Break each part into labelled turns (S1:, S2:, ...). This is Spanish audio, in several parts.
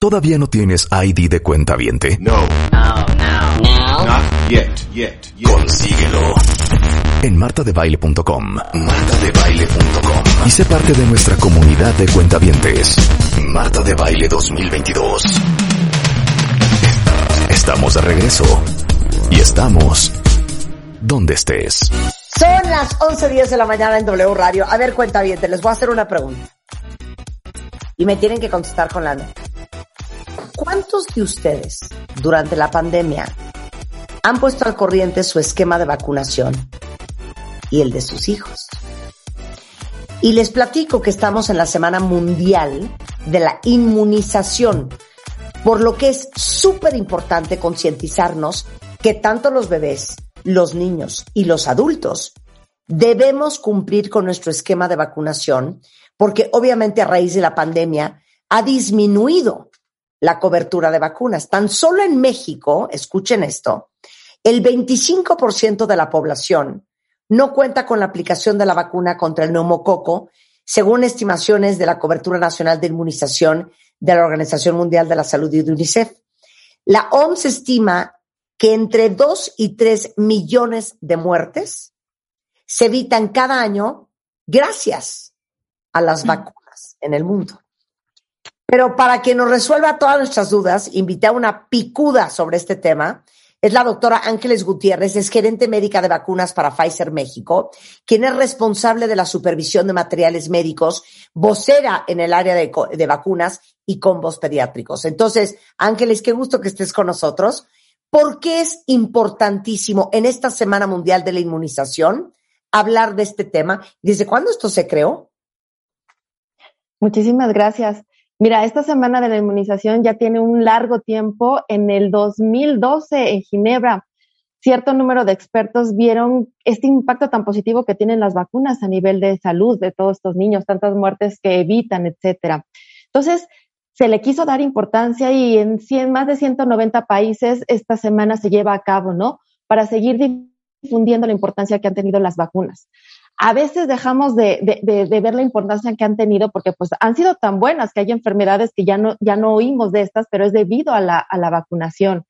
S1: ¿Todavía no tienes ID de cuenta viente?
S2: No.
S3: No, no, no.
S2: Not yet, yet, yet.
S1: Consíguelo en martadebaile.com. Martadebaile.com. Y sé parte de nuestra comunidad de cuentavientes. Marta de Baile 2022. Estamos de regreso. Y estamos donde estés.
S4: Son las 11.10 de la mañana en W Radio. A ver, cuenta bien, les voy a hacer una pregunta. Y me tienen que contestar con la neta. ¿Cuántos de ustedes durante la pandemia han puesto al corriente su esquema de vacunación y el de sus hijos? Y les platico que estamos en la Semana Mundial de la Inmunización, por lo que es súper importante concientizarnos que tanto los bebés, los niños y los adultos debemos cumplir con nuestro esquema de vacunación, porque obviamente a raíz de la pandemia ha disminuido la cobertura de vacunas. Tan solo en México, escuchen esto, el 25% de la población no cuenta con la aplicación de la vacuna contra el neumococo, según estimaciones de la Cobertura Nacional de Inmunización de la Organización Mundial de la Salud y de UNICEF. La OMS estima que entre 2 y 3 millones de muertes se evitan cada año gracias a las vacunas en el mundo. Pero para que nos resuelva todas nuestras dudas, invité a una picuda sobre este tema. Es la doctora Ángeles Gutiérrez, es gerente médica de vacunas para Pfizer México, quien es responsable de la supervisión de materiales médicos, vocera en el área de, de vacunas y combos pediátricos. Entonces, Ángeles, qué gusto que estés con nosotros. ¿Por qué es importantísimo en esta Semana Mundial de la Inmunización hablar de este tema? ¿Desde cuándo esto se creó?
S5: Muchísimas gracias. Mira, esta semana de la inmunización ya tiene un largo tiempo. En el 2012, en Ginebra, cierto número de expertos vieron este impacto tan positivo que tienen las vacunas a nivel de salud de todos estos niños, tantas muertes que evitan, etcétera. Entonces, se le quiso dar importancia y en 100, más de 190 países esta semana se lleva a cabo, ¿no? Para seguir difundiendo la importancia que han tenido las vacunas a veces dejamos de, de, ver la importancia que han tenido porque pues han sido tan buenas que hay enfermedades que ya no, ya no oímos de estas, pero es debido a la, a la vacunación.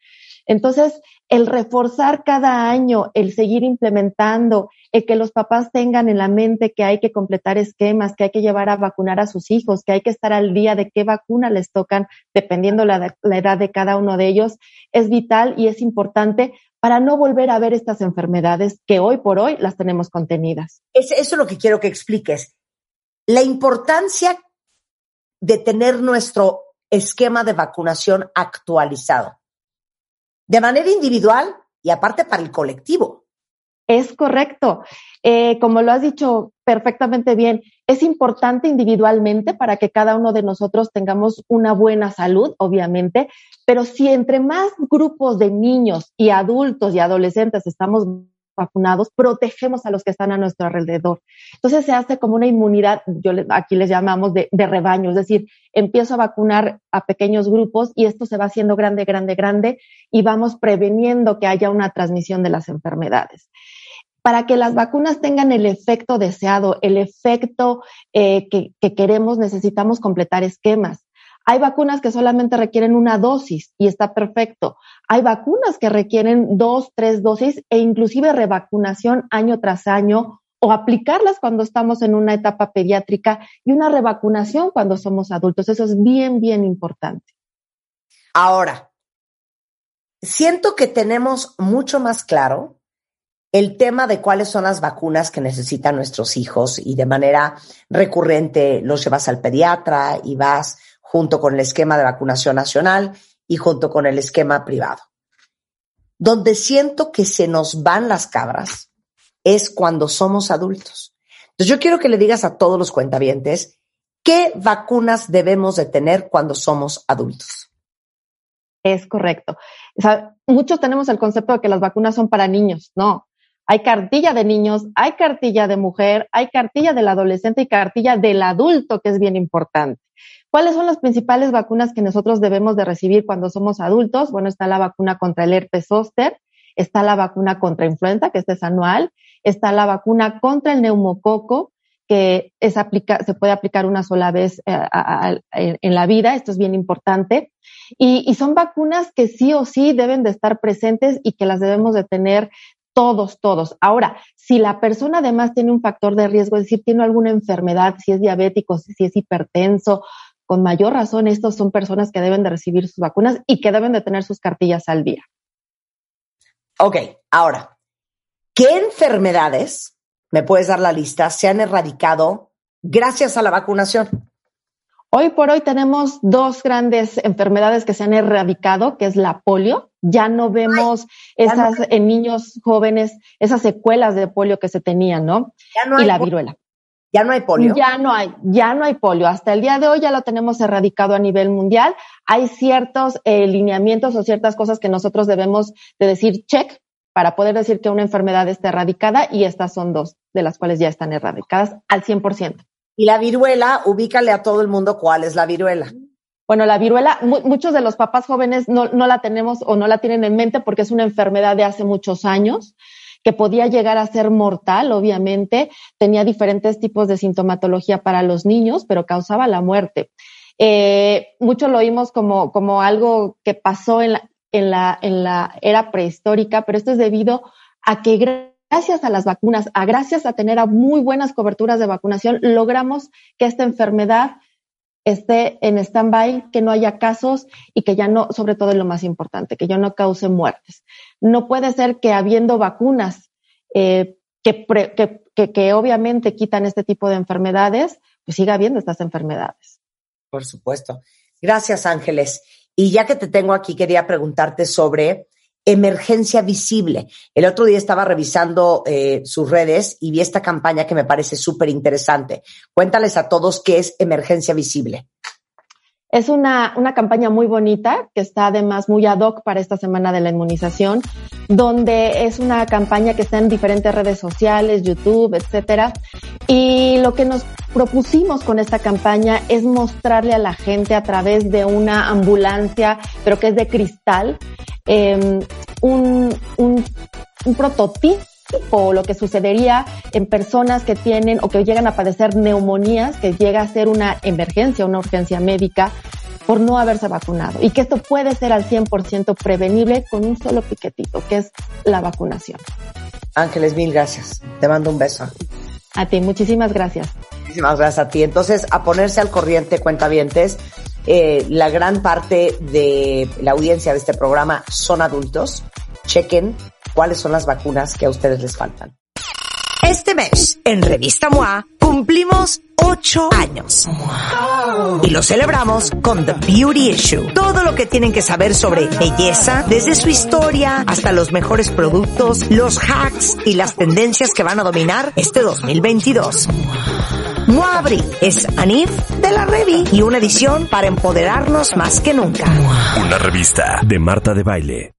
S5: Entonces, el reforzar cada año, el seguir implementando, el que los papás tengan en la mente que hay que completar esquemas, que hay que llevar a vacunar a sus hijos, que hay que estar al día de qué vacuna les tocan, dependiendo la, la edad de cada uno de ellos, es vital y es importante para no volver a ver estas enfermedades que hoy por hoy las tenemos contenidas.
S4: Es, eso es lo que quiero que expliques. La importancia de tener nuestro esquema de vacunación actualizado, de manera individual y aparte para el colectivo.
S5: Es correcto. Eh, como lo has dicho perfectamente bien, es importante individualmente para que cada uno de nosotros tengamos una buena salud, obviamente, pero si entre más grupos de niños y adultos y adolescentes estamos vacunados, protegemos a los que están a nuestro alrededor. Entonces se hace como una inmunidad, yo aquí les llamamos de, de, rebaño, es decir, empiezo a vacunar a pequeños grupos y esto se va haciendo grande, grande, grande y vamos preveniendo que haya una transmisión de las enfermedades para que las vacunas tengan el efecto deseado, el efecto eh, que, que queremos, necesitamos completar esquemas. Hay vacunas que solamente requieren una dosis y está perfecto. Hay vacunas que requieren dos, tres dosis e inclusive revacunación año tras año o aplicarlas cuando estamos en una etapa pediátrica y una revacunación cuando somos adultos. Eso es bien, bien importante.
S4: Ahora, siento que tenemos mucho más claro el tema de cuáles son las vacunas que necesitan nuestros hijos y de manera recurrente los llevas al pediatra y vas junto con el esquema de vacunación nacional y junto con el esquema privado. Donde siento que se nos van las cabras es cuando somos adultos. Entonces yo quiero que le digas a todos los cuentavientes ¿qué vacunas debemos de tener cuando somos adultos?
S5: Es correcto. Muchos tenemos el concepto de que las vacunas son para niños. No, hay cartilla de niños, hay cartilla de mujer, hay cartilla del adolescente y cartilla del adulto, que es bien importante. ¿Cuáles son las principales vacunas que nosotros debemos de recibir cuando somos adultos? Bueno, está la vacuna contra el herpes zóster, está la vacuna contra influenza, que este es anual, está la vacuna contra el neumococo, que se puede aplicar una sola vez eh, en la vida, esto es bien importante, y, y, son vacunas que sí o sí deben de estar presentes y que las debemos de tener todos, todos. Ahora, si la persona además tiene un factor de riesgo, es decir, tiene alguna enfermedad, si es diabético, si es hipertenso, con mayor razón, estos son personas que deben de recibir sus vacunas y que deben de tener sus cartillas al día.
S4: Ok, ahora, ¿qué enfermedades, me puedes dar la lista, se han erradicado gracias a la vacunación?
S5: Hoy por hoy tenemos dos grandes enfermedades que se han erradicado, que es la polio. Ya no vemos esas en niños jóvenes, esas secuelas de polio que se tenían, ¿no? y la viruela.
S4: Ya no hay polio.
S5: Ya no hay, ya no hay polio. Hasta el día de hoy ya lo tenemos erradicado a nivel mundial. Hay ciertos eh, lineamientos o ciertas cosas que nosotros debemos de decir check para poder decir que una enfermedad está erradicada y estas son dos de las cuales ya están erradicadas al 100%.
S4: Y la viruela, ubícale a todo el mundo cuál es la viruela.
S5: Bueno, la viruela, muchos de los papás jóvenes no, no la tenemos o no la tienen en mente porque es una enfermedad de hace muchos años que podía llegar a ser mortal, obviamente, tenía diferentes tipos de sintomatología para los niños, pero causaba la muerte. Eh, mucho lo oímos como, como algo que pasó en la, en, la, en la era prehistórica, pero esto es debido a que gracias a las vacunas, a gracias a tener a muy buenas coberturas de vacunación, logramos que esta enfermedad esté en stand-by, que no haya casos y que ya no, sobre todo es lo más importante, que ya no cause muertes. No puede ser que habiendo vacunas eh, que, que, que, obviamente quitan este tipo de enfermedades, pues siga habiendo estas enfermedades.
S4: Por supuesto. Gracias, Ángeles. Y ya que te tengo aquí, quería preguntarte sobre emergencia visible. El otro día estaba revisando eh, sus redes y vi esta campaña que me parece súper interesante. Cuéntales a todos qué es emergencia visible.
S5: Es una, una campaña muy bonita que está además muy ad hoc para esta semana de la inmunización, donde es una campaña que está en diferentes redes sociales, YouTube, etcétera. Y lo que nos propusimos con esta campaña es mostrarle a la gente a través de una ambulancia, pero que es de cristal, eh, un, un, un prototipo o lo que sucedería en personas que tienen o que llegan a padecer neumonías, que llega a ser una emergencia, una urgencia médica por no haberse vacunado y que esto puede ser al 100% prevenible con un solo piquetito, que es la vacunación.
S4: Ángeles, mil gracias. Te mando un beso.
S5: A ti, muchísimas gracias.
S4: Muchísimas gracias a ti. Entonces, a ponerse al corriente, cuentavientes, eh, la gran parte de la audiencia de este programa son adultos. Chequen cuáles son las vacunas que a ustedes les faltan. Este mes, en Revista MOA, cumplimos ocho años. Y lo celebramos con The Beauty Issue. Todo lo que tienen que saber sobre belleza, desde su historia hasta los mejores productos, los hacks y las tendencias que van a dominar este 2022. MOA Abril es Anif de la Revi y una edición para empoderarnos más que nunca.
S1: Una revista de Marta de Baile.